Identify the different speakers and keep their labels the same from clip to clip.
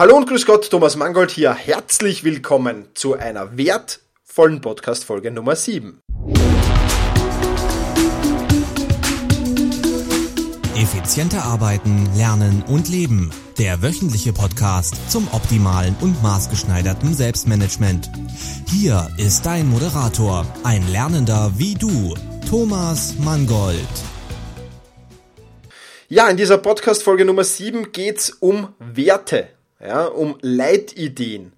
Speaker 1: Hallo und grüß Gott, Thomas Mangold hier. Herzlich willkommen zu einer wertvollen Podcast-Folge Nummer 7.
Speaker 2: Effizienter arbeiten, lernen und leben. Der wöchentliche Podcast zum optimalen und maßgeschneiderten Selbstmanagement. Hier ist dein Moderator, ein Lernender wie du, Thomas Mangold.
Speaker 1: Ja, in dieser Podcast-Folge Nummer 7 geht's um Werte, ja, um Leitideen,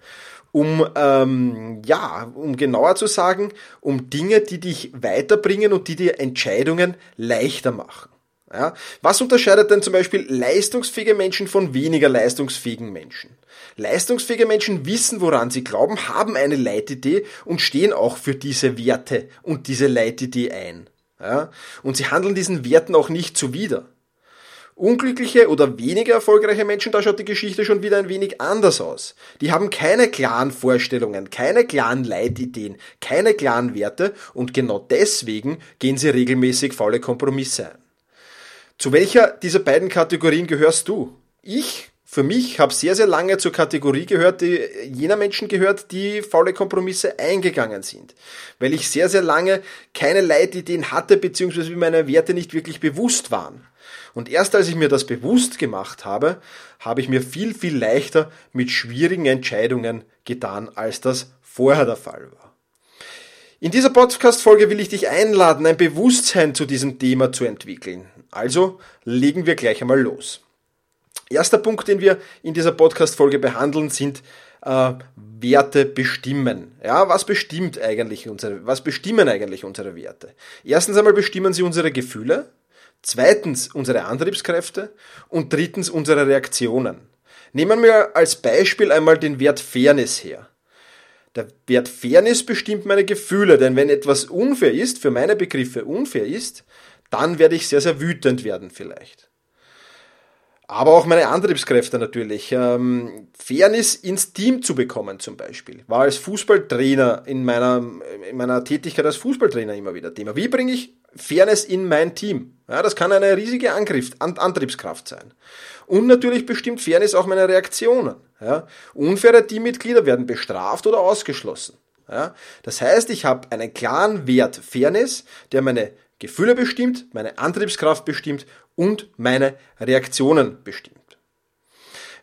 Speaker 1: um, ähm, ja, um genauer zu sagen, um Dinge, die dich weiterbringen und die dir Entscheidungen leichter machen. Ja? Was unterscheidet denn zum Beispiel leistungsfähige Menschen von weniger leistungsfähigen Menschen? Leistungsfähige Menschen wissen, woran sie glauben, haben eine Leitidee und stehen auch für diese Werte und diese Leitidee ein. Ja? Und sie handeln diesen Werten auch nicht zuwider. Unglückliche oder weniger erfolgreiche Menschen, da schaut die Geschichte schon wieder ein wenig anders aus. Die haben keine klaren Vorstellungen, keine klaren Leitideen, keine klaren Werte und genau deswegen gehen sie regelmäßig faule Kompromisse ein. Zu welcher dieser beiden Kategorien gehörst du? Ich, für mich, habe sehr, sehr lange zur Kategorie gehört, die jener Menschen gehört, die faule Kompromisse eingegangen sind. Weil ich sehr, sehr lange keine Leitideen hatte, beziehungsweise meine Werte nicht wirklich bewusst waren. Und erst als ich mir das bewusst gemacht habe, habe ich mir viel, viel leichter mit schwierigen Entscheidungen getan, als das vorher der Fall war. In dieser Podcast-Folge will ich dich einladen, ein Bewusstsein zu diesem Thema zu entwickeln. Also legen wir gleich einmal los. Erster Punkt, den wir in dieser Podcast-Folge behandeln, sind äh, Werte bestimmen. Ja, was bestimmt eigentlich unsere, was bestimmen eigentlich unsere Werte? Erstens einmal bestimmen sie unsere Gefühle, zweitens unsere Antriebskräfte und drittens unsere Reaktionen. Nehmen wir als Beispiel einmal den Wert Fairness her. Der Wert Fairness bestimmt meine Gefühle, denn wenn etwas unfair ist, für meine Begriffe unfair ist, dann werde ich sehr, sehr wütend werden vielleicht. Aber auch meine Antriebskräfte natürlich. Ähm, Fairness ins Team zu bekommen zum Beispiel. War als Fußballtrainer in meiner, in meiner Tätigkeit als Fußballtrainer immer wieder Thema. Wie bringe ich Fairness in mein Team? Ja, das kann eine riesige Angriff, Antriebskraft sein. Und natürlich bestimmt Fairness auch meine Reaktionen. Ja, unfaire Teammitglieder werden bestraft oder ausgeschlossen. Ja, das heißt, ich habe einen klaren Wert Fairness, der meine Gefühle bestimmt, meine Antriebskraft bestimmt und meine Reaktionen bestimmt.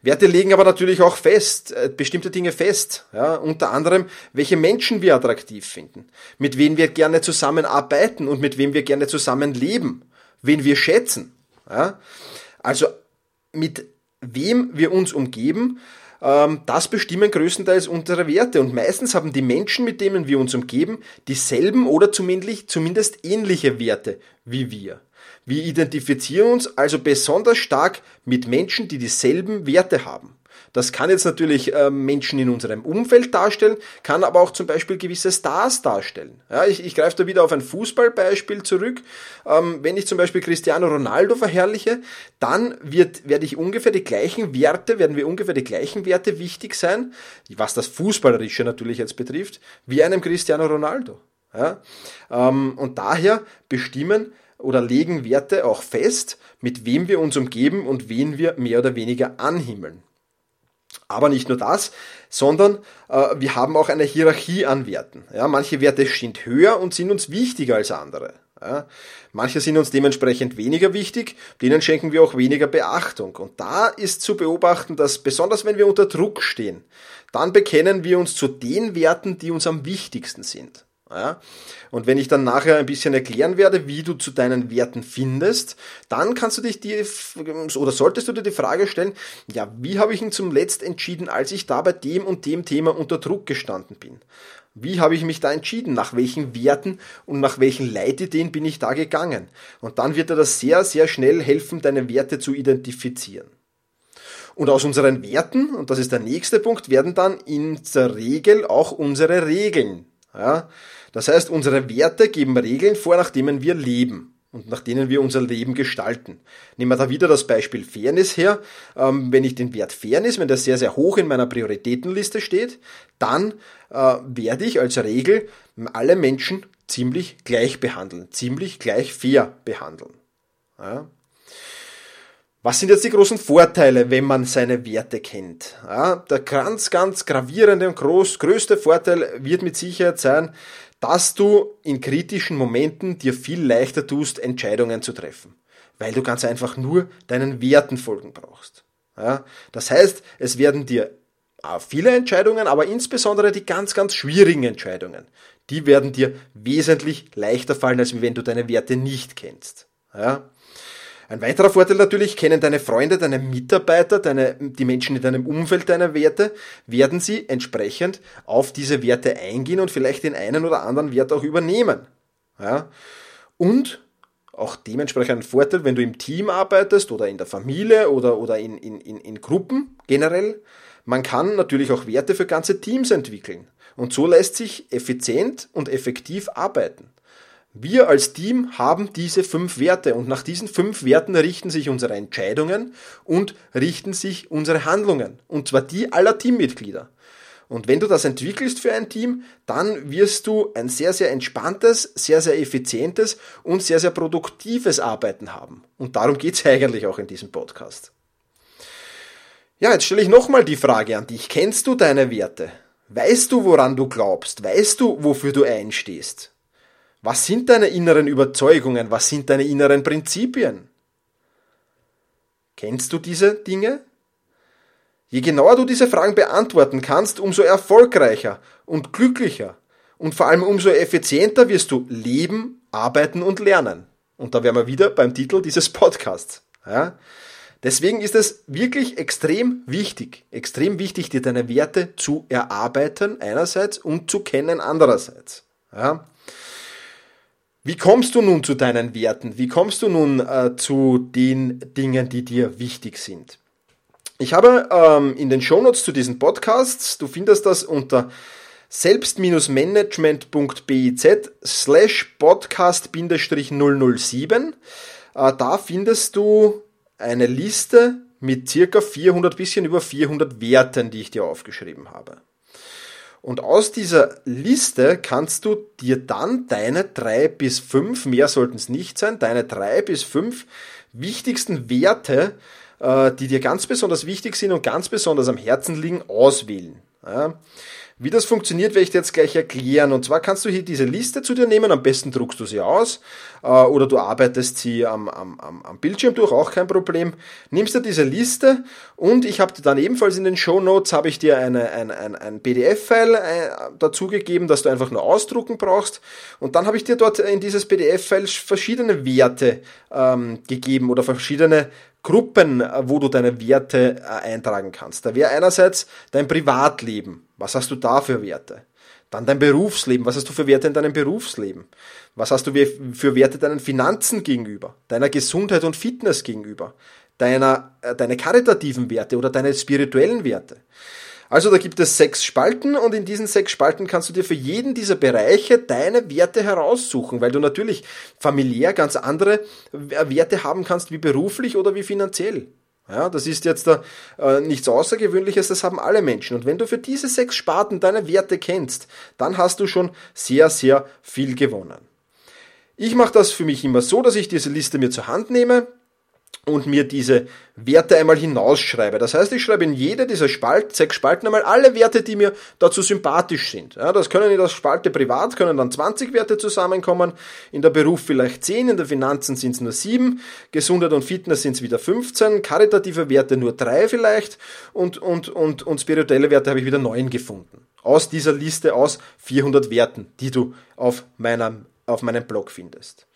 Speaker 1: Werte legen aber natürlich auch fest, äh, bestimmte Dinge fest. Ja, unter anderem, welche Menschen wir attraktiv finden, mit wem wir gerne zusammenarbeiten und mit wem wir gerne zusammenleben, wen wir schätzen. Ja, also mit wem wir uns umgeben ähm, das bestimmen größtenteils unsere Werte. Und meistens haben die Menschen, mit denen wir uns umgeben, dieselben oder zumindest, zumindest ähnliche Werte wie wir. Wir identifizieren uns also besonders stark mit Menschen, die dieselben Werte haben. Das kann jetzt natürlich äh, Menschen in unserem Umfeld darstellen, kann aber auch zum Beispiel gewisse Stars darstellen. Ja, ich, ich greife da wieder auf ein Fußballbeispiel zurück. Ähm, wenn ich zum Beispiel Cristiano Ronaldo verherrliche, dann wird, werde ich ungefähr die gleichen Werte, werden wir ungefähr die gleichen Werte wichtig sein, was das Fußballerische natürlich jetzt betrifft, wie einem Cristiano Ronaldo. Ja? Ähm, und daher bestimmen oder legen Werte auch fest, mit wem wir uns umgeben und wen wir mehr oder weniger anhimmeln. Aber nicht nur das, sondern äh, wir haben auch eine Hierarchie an Werten. Ja, manche Werte sind höher und sind uns wichtiger als andere. Ja, manche sind uns dementsprechend weniger wichtig, denen schenken wir auch weniger Beachtung. Und da ist zu beobachten, dass besonders wenn wir unter Druck stehen, dann bekennen wir uns zu den Werten, die uns am wichtigsten sind. Ja? Und wenn ich dann nachher ein bisschen erklären werde, wie du zu deinen Werten findest, dann kannst du dich die, oder solltest du dir die Frage stellen, ja, wie habe ich ihn zum Letzt entschieden, als ich da bei dem und dem Thema unter Druck gestanden bin? Wie habe ich mich da entschieden? Nach welchen Werten und nach welchen Leitideen bin ich da gegangen? Und dann wird dir das sehr, sehr schnell helfen, deine Werte zu identifizieren. Und aus unseren Werten, und das ist der nächste Punkt, werden dann in der Regel auch unsere Regeln. Ja? Das heißt, unsere Werte geben Regeln vor, nach denen wir leben und nach denen wir unser Leben gestalten. Nehmen wir da wieder das Beispiel Fairness her. Ähm, wenn ich den Wert Fairness, wenn der sehr, sehr hoch in meiner Prioritätenliste steht, dann äh, werde ich als Regel alle Menschen ziemlich gleich behandeln, ziemlich gleich fair behandeln. Was sind jetzt die großen Vorteile, wenn man seine Werte kennt? Der ganz, ganz gravierende und groß, größte Vorteil wird mit Sicherheit sein, dass du in kritischen Momenten dir viel leichter tust, Entscheidungen zu treffen. Weil du ganz einfach nur deinen Werten folgen brauchst. Ja, das heißt, es werden dir viele Entscheidungen, aber insbesondere die ganz, ganz schwierigen Entscheidungen, die werden dir wesentlich leichter fallen, als wenn du deine Werte nicht kennst. Ja? Ein weiterer Vorteil natürlich, kennen deine Freunde, deine Mitarbeiter, deine, die Menschen in deinem Umfeld deine Werte, werden sie entsprechend auf diese Werte eingehen und vielleicht den einen oder anderen Wert auch übernehmen. Ja? Und auch dementsprechend ein Vorteil, wenn du im Team arbeitest oder in der Familie oder, oder in, in, in, in Gruppen generell. Man kann natürlich auch Werte für ganze Teams entwickeln. Und so lässt sich effizient und effektiv arbeiten. Wir als Team haben diese fünf Werte und nach diesen fünf Werten richten sich unsere Entscheidungen und richten sich unsere Handlungen. Und zwar die aller Teammitglieder. Und wenn du das entwickelst für ein Team, dann wirst du ein sehr, sehr entspanntes, sehr, sehr effizientes und sehr, sehr produktives Arbeiten haben. Und darum geht's eigentlich auch in diesem Podcast. Ja, jetzt stelle ich nochmal die Frage an dich. Kennst du deine Werte? Weißt du, woran du glaubst? Weißt du, wofür du einstehst? Was sind deine inneren Überzeugungen? Was sind deine inneren Prinzipien? Kennst du diese Dinge? Je genauer du diese Fragen beantworten kannst, umso erfolgreicher und glücklicher und vor allem umso effizienter wirst du leben, arbeiten und lernen. Und da wären wir wieder beim Titel dieses Podcasts. Ja? Deswegen ist es wirklich extrem wichtig, extrem wichtig, dir deine Werte zu erarbeiten einerseits und zu kennen andererseits. Ja? Wie kommst du nun zu deinen Werten? Wie kommst du nun äh, zu den Dingen, die dir wichtig sind? Ich habe ähm, in den Shownotes zu diesen Podcasts, du findest das unter selbst-management.biz slash podcast-007. Äh, da findest du eine Liste mit circa 400, bisschen über 400 Werten, die ich dir aufgeschrieben habe. Und aus dieser Liste kannst du dir dann deine drei bis fünf, mehr sollten es nicht sein, deine drei bis fünf wichtigsten Werte, äh, die dir ganz besonders wichtig sind und ganz besonders am Herzen liegen, auswählen. Wie das funktioniert, werde ich dir jetzt gleich erklären. Und zwar kannst du hier diese Liste zu dir nehmen, am besten druckst du sie aus äh, oder du arbeitest sie am, am, am Bildschirm durch, auch kein Problem. Nimmst du diese Liste und ich habe dir dann ebenfalls in den Show Notes habe ich dir eine, ein, ein, ein PDF-File äh, dazugegeben, dass du einfach nur ausdrucken brauchst. Und dann habe ich dir dort in dieses PDF-File verschiedene Werte ähm, gegeben oder verschiedene Gruppen, äh, wo du deine Werte eintragen kannst. Da wäre einerseits dein Privatleben. Was hast du da für Werte? Dann dein Berufsleben. Was hast du für Werte in deinem Berufsleben? Was hast du für Werte deinen Finanzen gegenüber? Deiner Gesundheit und Fitness gegenüber? Deiner, äh, deine karitativen Werte oder deine spirituellen Werte? Also da gibt es sechs Spalten und in diesen sechs Spalten kannst du dir für jeden dieser Bereiche deine Werte heraussuchen, weil du natürlich familiär ganz andere Werte haben kannst wie beruflich oder wie finanziell. Ja, das ist jetzt da, äh, nichts Außergewöhnliches, das haben alle Menschen. Und wenn du für diese sechs Sparten deine Werte kennst, dann hast du schon sehr, sehr viel gewonnen. Ich mache das für mich immer so, dass ich diese Liste mir zur Hand nehme, und mir diese Werte einmal hinausschreibe. Das heißt, ich schreibe in jede dieser Spalt, sechs Spalten einmal alle Werte, die mir dazu sympathisch sind. Ja, das können in der Spalte privat, können dann 20 Werte zusammenkommen, in der Beruf vielleicht 10, in der Finanzen sind es nur 7, Gesundheit und Fitness sind es wieder 15, karitative Werte nur 3 vielleicht und, und, und, und spirituelle Werte habe ich wieder 9 gefunden. Aus dieser Liste aus 400 Werten, die du auf meinem, auf meinem Blog findest.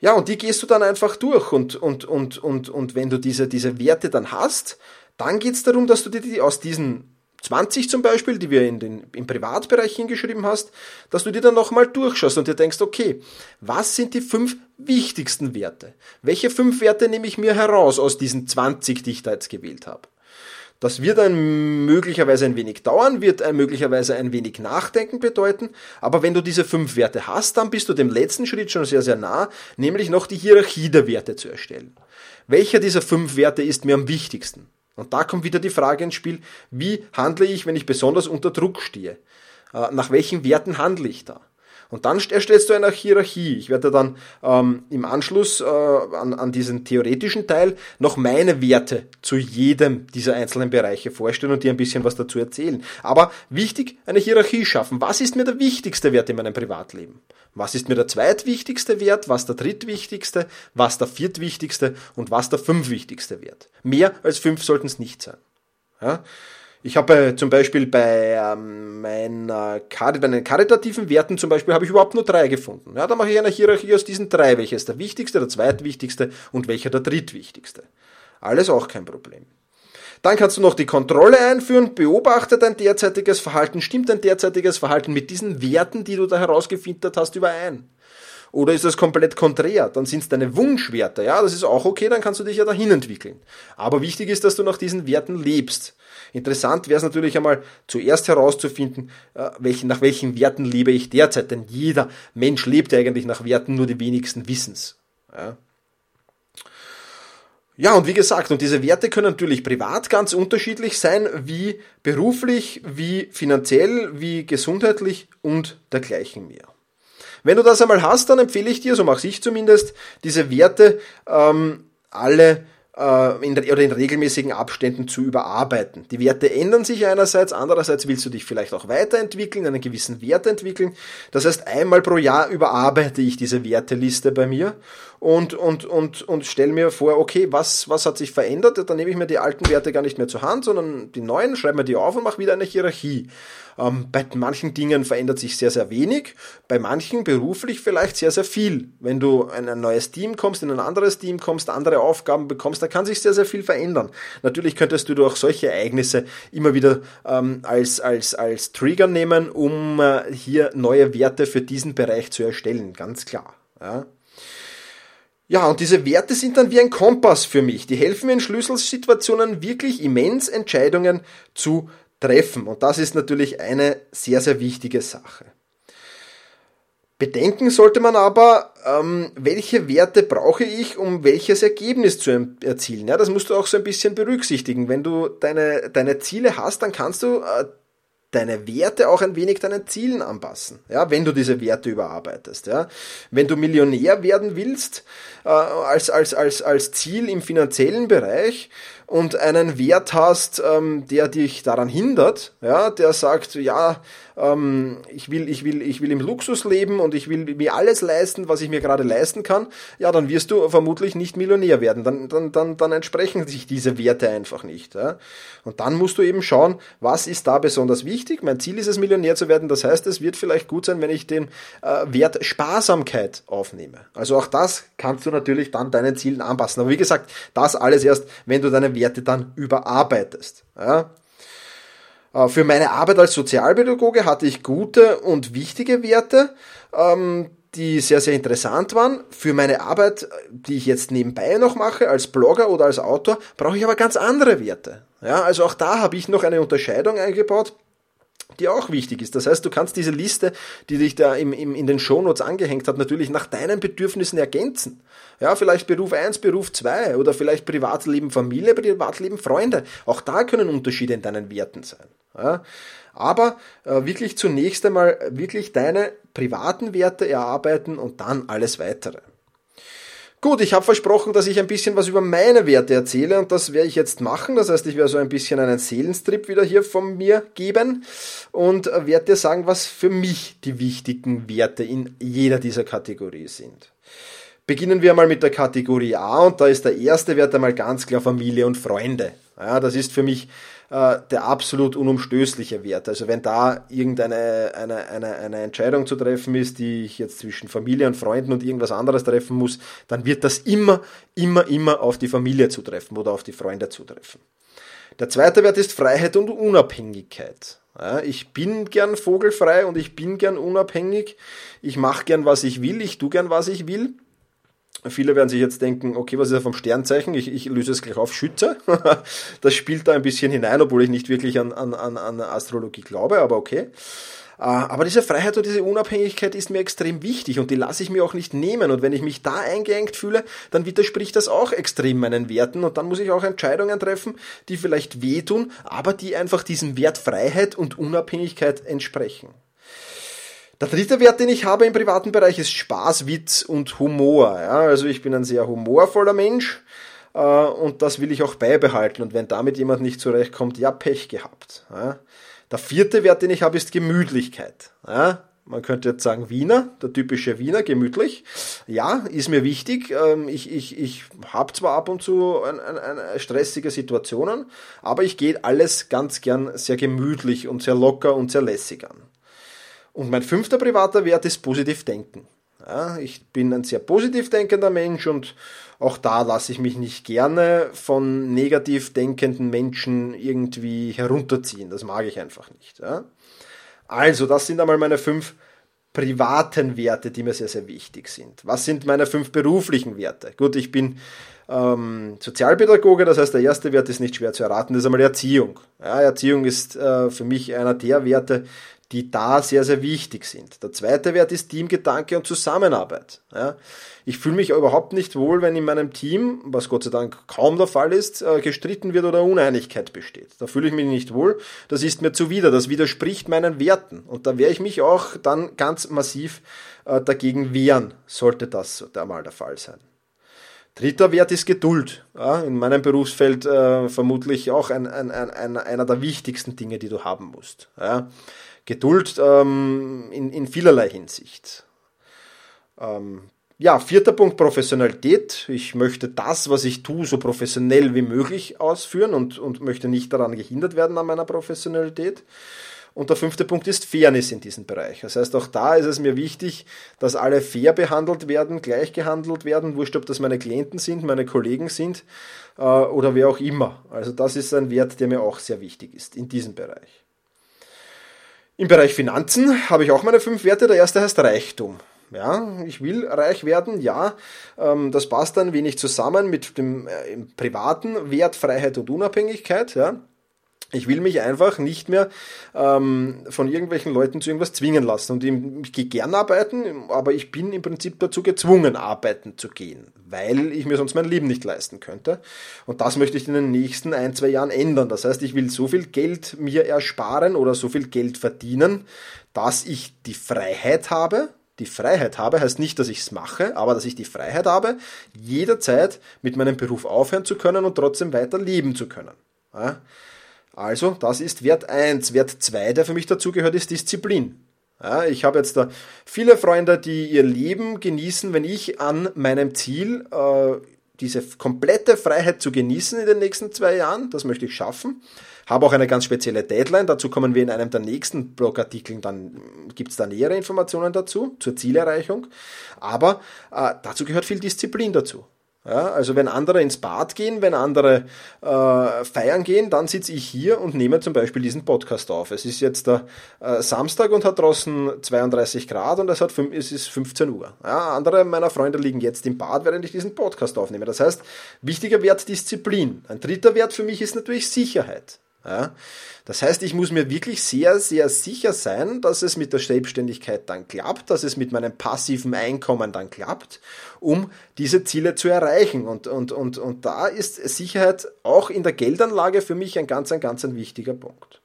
Speaker 1: Ja, und die gehst du dann einfach durch und, und, und, und, und wenn du diese, diese Werte dann hast, dann geht's darum, dass du dir die aus diesen 20 zum Beispiel, die wir in den, im Privatbereich hingeschrieben hast, dass du dir dann nochmal durchschaust und dir denkst, okay, was sind die fünf wichtigsten Werte? Welche fünf Werte nehme ich mir heraus aus diesen 20, die ich da jetzt gewählt habe? Das wird ein möglicherweise ein wenig dauern, wird ein möglicherweise ein wenig Nachdenken bedeuten, aber wenn du diese fünf Werte hast, dann bist du dem letzten Schritt schon sehr, sehr nah, nämlich noch die Hierarchie der Werte zu erstellen. Welcher dieser fünf Werte ist mir am wichtigsten? Und da kommt wieder die Frage ins Spiel, wie handle ich, wenn ich besonders unter Druck stehe? Äh, nach welchen Werten handle ich da? Und dann erstellst du eine Hierarchie. Ich werde dann ähm, im Anschluss äh, an, an diesen theoretischen Teil noch meine Werte zu jedem dieser einzelnen Bereiche vorstellen und dir ein bisschen was dazu erzählen. Aber wichtig, eine Hierarchie schaffen. Was ist mir der wichtigste Wert in meinem Privatleben? Was ist mir der zweitwichtigste Wert? Was der drittwichtigste? Was der viertwichtigste? Und was der fünfwichtigste Wert? Mehr als fünf sollten es nicht sein. Ja? Ich habe zum Beispiel bei, ähm, meiner, bei den karitativen Werten zum Beispiel habe ich überhaupt nur drei gefunden. Ja, da mache ich eine Hierarchie aus diesen drei. Welcher ist der wichtigste, der zweitwichtigste und welcher der drittwichtigste. Alles auch kein Problem. Dann kannst du noch die Kontrolle einführen, beobachte dein derzeitiges Verhalten, stimmt dein derzeitiges Verhalten mit diesen Werten, die du da herausgefiltert hast, überein? Oder ist das komplett konträr? Dann sind es deine Wunschwerte. Ja, das ist auch okay, dann kannst du dich ja dahin entwickeln. Aber wichtig ist, dass du nach diesen Werten lebst. Interessant wäre es natürlich einmal zuerst herauszufinden, äh, nach welchen Werten lebe ich derzeit. Denn jeder Mensch lebt ja eigentlich nach Werten, nur die wenigsten wissens. Ja. Ja, und wie gesagt, und diese Werte können natürlich privat ganz unterschiedlich sein, wie beruflich, wie finanziell, wie gesundheitlich und dergleichen mehr. Wenn du das einmal hast, dann empfehle ich dir, so mache ich zumindest, diese Werte ähm, alle äh, in, oder in regelmäßigen Abständen zu überarbeiten. Die Werte ändern sich einerseits, andererseits willst du dich vielleicht auch weiterentwickeln, einen gewissen Wert entwickeln. Das heißt, einmal pro Jahr überarbeite ich diese Werteliste bei mir und, und, und, und stelle mir vor, okay, was, was hat sich verändert? Dann nehme ich mir die alten Werte gar nicht mehr zur Hand, sondern die neuen, schreibe mir die auf und mache wieder eine Hierarchie. Ähm, bei manchen Dingen verändert sich sehr, sehr wenig, bei manchen beruflich vielleicht sehr, sehr viel. Wenn du in ein neues Team kommst, in ein anderes Team kommst, andere Aufgaben bekommst, da kann sich sehr, sehr viel verändern. Natürlich könntest du durch solche Ereignisse immer wieder ähm, als, als, als Trigger nehmen, um äh, hier neue Werte für diesen Bereich zu erstellen, ganz klar. Ja. Ja, und diese Werte sind dann wie ein Kompass für mich. Die helfen mir in Schlüsselsituationen wirklich immens Entscheidungen zu treffen. Und das ist natürlich eine sehr, sehr wichtige Sache. Bedenken sollte man aber, ähm, welche Werte brauche ich, um welches Ergebnis zu erzielen. Ja, das musst du auch so ein bisschen berücksichtigen. Wenn du deine, deine Ziele hast, dann kannst du äh, deine Werte auch ein wenig deinen Zielen anpassen, ja, wenn du diese Werte überarbeitest. Ja. Wenn du Millionär werden willst, äh, als, als, als, als Ziel im finanziellen Bereich, und einen Wert hast, ähm, der dich daran hindert, ja, der sagt, ja, ähm, ich will, ich will, ich will im Luxus leben und ich will mir alles leisten, was ich mir gerade leisten kann, ja, dann wirst du vermutlich nicht Millionär werden. Dann, dann, dann, dann entsprechen sich diese Werte einfach nicht. Ja. Und dann musst du eben schauen, was ist da besonders wichtig. Mein Ziel ist es, Millionär zu werden. Das heißt, es wird vielleicht gut sein, wenn ich den äh, Wert Sparsamkeit aufnehme. Also auch das kannst du natürlich dann deinen Zielen anpassen. Aber wie gesagt, das alles erst, wenn du deine Werte dann überarbeitest. Ja. Äh, für meine Arbeit als Sozialpädagoge hatte ich gute und wichtige Werte, ähm, die sehr, sehr interessant waren. Für meine Arbeit, die ich jetzt nebenbei noch mache, als Blogger oder als Autor, brauche ich aber ganz andere Werte. Ja, also auch da habe ich noch eine Unterscheidung eingebaut die auch wichtig ist. Das heißt, du kannst diese Liste, die dich da im, im, in den Shownotes angehängt hat, natürlich nach deinen Bedürfnissen ergänzen. Ja, vielleicht Beruf 1, Beruf 2 oder vielleicht Privatleben Familie, Privatleben Freunde. Auch da können Unterschiede in deinen Werten sein. Ja, aber äh, wirklich zunächst einmal wirklich deine privaten Werte erarbeiten und dann alles weitere. Gut, ich habe versprochen, dass ich ein bisschen was über meine Werte erzähle und das werde ich jetzt machen. Das heißt, ich werde so ein bisschen einen Seelenstrip wieder hier von mir geben und werde dir sagen, was für mich die wichtigen Werte in jeder dieser Kategorie sind. Beginnen wir mal mit der Kategorie A und da ist der erste Wert einmal ganz klar Familie und Freunde. Ja, das ist für mich äh, der absolut unumstößliche Wert. Also wenn da irgendeine eine, eine, eine Entscheidung zu treffen ist, die ich jetzt zwischen Familie und Freunden und irgendwas anderes treffen muss, dann wird das immer, immer, immer auf die Familie zutreffen oder auf die Freunde zutreffen. Der zweite Wert ist Freiheit und Unabhängigkeit. Ja, ich bin gern vogelfrei und ich bin gern unabhängig. Ich mache gern, was ich will. Ich tu gern, was ich will. Viele werden sich jetzt denken, okay, was ist er vom Sternzeichen? Ich, ich löse es gleich auf, Schütze. das spielt da ein bisschen hinein, obwohl ich nicht wirklich an, an, an Astrologie glaube, aber okay. Äh, aber diese Freiheit und diese Unabhängigkeit ist mir extrem wichtig und die lasse ich mir auch nicht nehmen. Und wenn ich mich da eingeengt fühle, dann widerspricht das auch extrem meinen Werten und dann muss ich auch Entscheidungen treffen, die vielleicht wehtun, aber die einfach diesem Wert Freiheit und Unabhängigkeit entsprechen. Der dritte Wert, den ich habe im privaten Bereich, ist Spaß, Witz und Humor. Ja, also ich bin ein sehr humorvoller Mensch äh, und das will ich auch beibehalten. Und wenn damit jemand nicht zurechtkommt, ja, Pech gehabt. Ja. Der vierte Wert, den ich habe, ist Gemütlichkeit. Ja. Man könnte jetzt sagen Wiener, der typische Wiener, gemütlich. Ja, ist mir wichtig. Ähm, ich, ich, ich habe zwar ab und zu ein, ein, ein stressige Situationen, aber ich gehe alles ganz gern sehr gemütlich und sehr locker und sehr lässig an. Und mein fünfter privater Wert ist positiv denken. Ja, ich bin ein sehr positiv denkender Mensch und auch da lasse ich mich nicht gerne von negativ denkenden Menschen irgendwie herunterziehen. Das mag ich einfach nicht. Ja. Also, das sind einmal meine fünf privaten Werte, die mir sehr, sehr wichtig sind. Was sind meine fünf beruflichen Werte? Gut, ich bin ähm, Sozialpädagoge, das heißt, der erste Wert ist nicht schwer zu erraten, das ist einmal Erziehung. Ja, Erziehung ist äh, für mich einer der Werte, die da sehr, sehr wichtig sind. Der zweite Wert ist Teamgedanke und Zusammenarbeit. Ja. Ich fühle mich überhaupt nicht wohl, wenn in meinem Team, was Gott sei Dank kaum der Fall ist, äh, gestritten wird oder Uneinigkeit besteht. Da fühle ich mich nicht wohl. Das ist mir zuwider. Das widerspricht meinen Werten. Und da werde ich mich auch dann ganz massiv äh, dagegen wehren, sollte das einmal der Fall sein. Dritter Wert ist Geduld. Ja, in meinem Berufsfeld äh, vermutlich auch ein, ein, ein, einer der wichtigsten Dinge, die du haben musst. Ja. Geduld ähm, in, in vielerlei Hinsicht. Ähm, ja, vierter Punkt, Professionalität. Ich möchte das, was ich tue, so professionell wie möglich ausführen und, und möchte nicht daran gehindert werden an meiner Professionalität. Und der fünfte Punkt ist Fairness in diesem Bereich. Das heißt, auch da ist es mir wichtig, dass alle fair behandelt werden, gleich gehandelt werden, wurscht, ob das meine Klienten sind, meine Kollegen sind äh, oder wer auch immer. Also das ist ein Wert, der mir auch sehr wichtig ist in diesem Bereich. Im Bereich Finanzen habe ich auch meine fünf Werte. Der erste heißt Reichtum. Ja, ich will reich werden, ja. Ähm, das passt ein wenig zusammen mit dem äh, privaten Wert Freiheit und Unabhängigkeit, ja. Ich will mich einfach nicht mehr ähm, von irgendwelchen Leuten zu irgendwas zwingen lassen. Und ich, ich gehe gern arbeiten, aber ich bin im Prinzip dazu gezwungen, arbeiten zu gehen, weil ich mir sonst mein Leben nicht leisten könnte. Und das möchte ich in den nächsten ein, zwei Jahren ändern. Das heißt, ich will so viel Geld mir ersparen oder so viel Geld verdienen, dass ich die Freiheit habe, die Freiheit habe, heißt nicht, dass ich es mache, aber dass ich die Freiheit habe, jederzeit mit meinem Beruf aufhören zu können und trotzdem weiter leben zu können. Also, das ist Wert 1. Wert 2, der für mich dazugehört, ist Disziplin. Ja, ich habe jetzt da viele Freunde, die ihr Leben genießen, wenn ich an meinem Ziel äh, diese komplette Freiheit zu genießen in den nächsten zwei Jahren, das möchte ich schaffen. Habe auch eine ganz spezielle Deadline, dazu kommen wir in einem der nächsten Blogartikeln, dann gibt es da nähere Informationen dazu, zur Zielerreichung. Aber äh, dazu gehört viel Disziplin dazu. Ja, also wenn andere ins Bad gehen, wenn andere äh, feiern gehen, dann sitze ich hier und nehme zum Beispiel diesen Podcast auf. Es ist jetzt der äh, Samstag und hat draußen 32 Grad und es, hat fünf, es ist 15 Uhr. Ja, andere meiner Freunde liegen jetzt im Bad, während ich diesen Podcast aufnehme. Das heißt, wichtiger Wert Disziplin. Ein dritter Wert für mich ist natürlich Sicherheit. Ja? Das heißt, ich muss mir wirklich sehr, sehr sicher sein, dass es mit der Selbstständigkeit dann klappt, dass es mit meinem passiven Einkommen dann klappt, um diese Ziele zu erreichen. Und, und, und, und da ist Sicherheit auch in der Geldanlage für mich ein ganz, ein ganz ein wichtiger Punkt.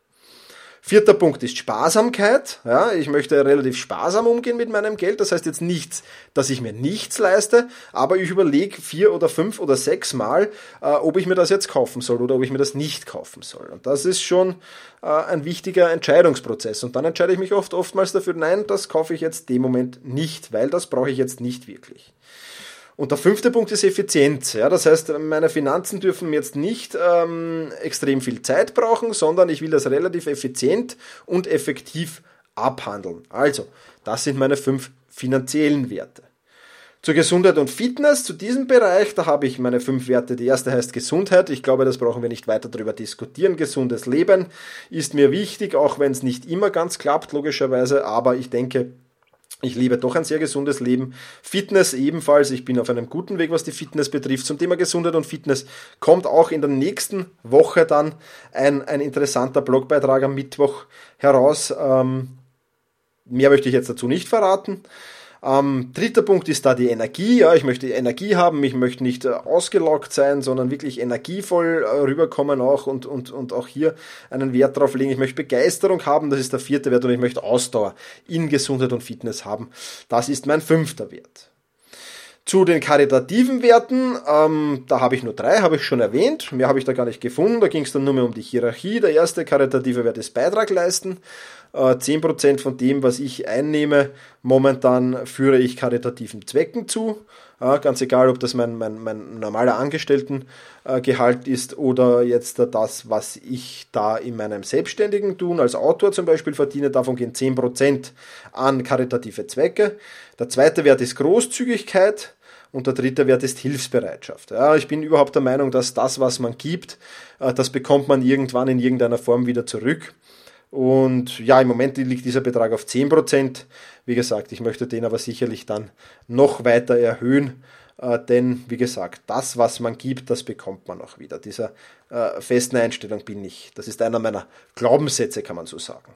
Speaker 1: Vierter Punkt ist Sparsamkeit. Ja, ich möchte relativ sparsam umgehen mit meinem Geld. Das heißt jetzt nichts, dass ich mir nichts leiste, aber ich überlege vier oder fünf oder sechs Mal, äh, ob ich mir das jetzt kaufen soll oder ob ich mir das nicht kaufen soll. Und das ist schon äh, ein wichtiger Entscheidungsprozess. Und dann entscheide ich mich oft oftmals dafür, nein, das kaufe ich jetzt dem Moment nicht, weil das brauche ich jetzt nicht wirklich. Und der fünfte Punkt ist Effizienz. Ja, das heißt, meine Finanzen dürfen jetzt nicht ähm, extrem viel Zeit brauchen, sondern ich will das relativ effizient und effektiv abhandeln. Also, das sind meine fünf finanziellen Werte. Zur Gesundheit und Fitness, zu diesem Bereich, da habe ich meine fünf Werte. Die erste heißt Gesundheit. Ich glaube, das brauchen wir nicht weiter darüber diskutieren. Gesundes Leben ist mir wichtig, auch wenn es nicht immer ganz klappt, logischerweise. Aber ich denke, ich lebe doch ein sehr gesundes Leben. Fitness ebenfalls. Ich bin auf einem guten Weg, was die Fitness betrifft. Zum Thema Gesundheit und Fitness kommt auch in der nächsten Woche dann ein, ein interessanter Blogbeitrag am Mittwoch heraus. Ähm, mehr möchte ich jetzt dazu nicht verraten. Ähm, dritter Punkt ist da die Energie. Ja, ich möchte Energie haben, ich möchte nicht äh, ausgelockt sein, sondern wirklich energievoll äh, rüberkommen auch und, und, und auch hier einen Wert drauf legen. Ich möchte Begeisterung haben, das ist der vierte Wert und ich möchte Ausdauer in Gesundheit und Fitness haben. Das ist mein fünfter Wert. Zu den karitativen Werten, ähm, da habe ich nur drei, habe ich schon erwähnt. Mehr habe ich da gar nicht gefunden. Da ging es dann nur mehr um die Hierarchie. Der erste karitative Wert ist Beitrag leisten. Äh, 10% von dem, was ich einnehme, momentan führe ich karitativen Zwecken zu. Äh, ganz egal, ob das mein, mein, mein normaler Angestelltengehalt ist oder jetzt das, was ich da in meinem Selbstständigen tun, als Autor zum Beispiel verdiene. Davon gehen 10% an karitative Zwecke. Der zweite Wert ist Großzügigkeit. Und der dritte Wert ist Hilfsbereitschaft. Ja, ich bin überhaupt der Meinung, dass das, was man gibt, äh, das bekommt man irgendwann in irgendeiner Form wieder zurück. Und ja, im Moment liegt dieser Betrag auf 10%. Wie gesagt, ich möchte den aber sicherlich dann noch weiter erhöhen. Äh, denn, wie gesagt, das, was man gibt, das bekommt man auch wieder. Dieser äh, festen Einstellung bin ich. Das ist einer meiner Glaubenssätze, kann man so sagen.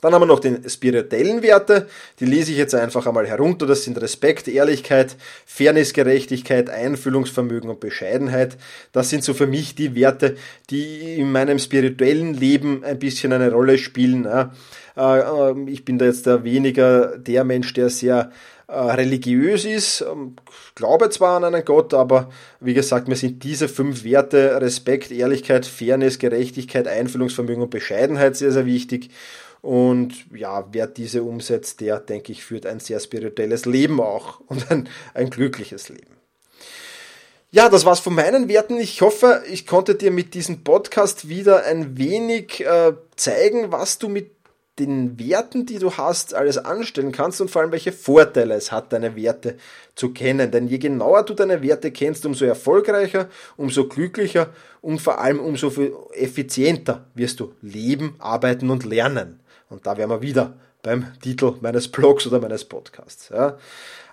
Speaker 1: Dann haben wir noch den spirituellen Werte, die lese ich jetzt einfach einmal herunter. Das sind Respekt, Ehrlichkeit, Fairness, Gerechtigkeit, Einfühlungsvermögen und Bescheidenheit. Das sind so für mich die Werte, die in meinem spirituellen Leben ein bisschen eine Rolle spielen. Äh, ähm, ich bin da jetzt weniger der Mensch, der sehr äh, religiös ist, ähm, glaube zwar an einen Gott, aber wie gesagt, mir sind diese fünf Werte Respekt, Ehrlichkeit, Fairness, Gerechtigkeit, Einfühlungsvermögen und Bescheidenheit sehr, sehr wichtig. Und ja, wer diese umsetzt, der, denke ich, führt ein sehr spirituelles Leben auch und ein, ein glückliches Leben. Ja, das war's von meinen Werten. Ich hoffe, ich konnte dir mit diesem Podcast wieder ein wenig äh, zeigen, was du mit den Werten, die du hast, alles anstellen kannst und vor allem welche Vorteile es hat, deine Werte zu kennen. Denn je genauer du deine Werte kennst, umso erfolgreicher, umso glücklicher und vor allem umso effizienter wirst du leben, arbeiten und lernen. Und da wären wir wieder beim Titel meines Blogs oder meines Podcasts. Ja.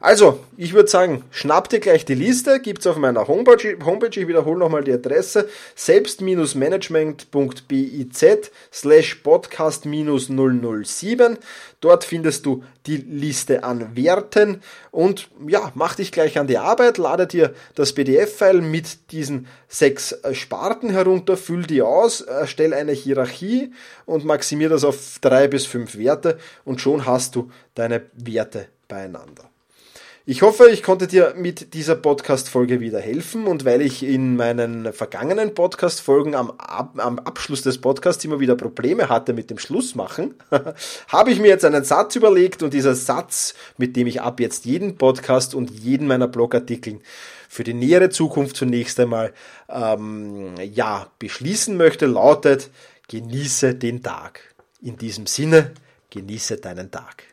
Speaker 1: Also, ich würde sagen, schnapp dir gleich die Liste, gibt's auf meiner Homepage, Homepage ich wiederhole nochmal die Adresse, selbst-management.biz slash podcast-007. Dort findest du die Liste an Werten und ja, mach dich gleich an die Arbeit, lade dir das PDF-File mit diesen sechs Sparten herunter, füll die aus, erstell eine Hierarchie und maximier das auf drei bis fünf Werte und schon hast du deine Werte beieinander. Ich hoffe, ich konnte dir mit dieser Podcast-Folge wieder helfen und weil ich in meinen vergangenen Podcast-Folgen am, am, Abschluss des Podcasts immer wieder Probleme hatte mit dem Schlussmachen, habe ich mir jetzt einen Satz überlegt und dieser Satz, mit dem ich ab jetzt jeden Podcast und jeden meiner Blogartikeln für die nähere Zukunft zunächst einmal ähm, ja beschließen möchte, lautet: Genieße den Tag. In diesem Sinne, genieße deinen Tag.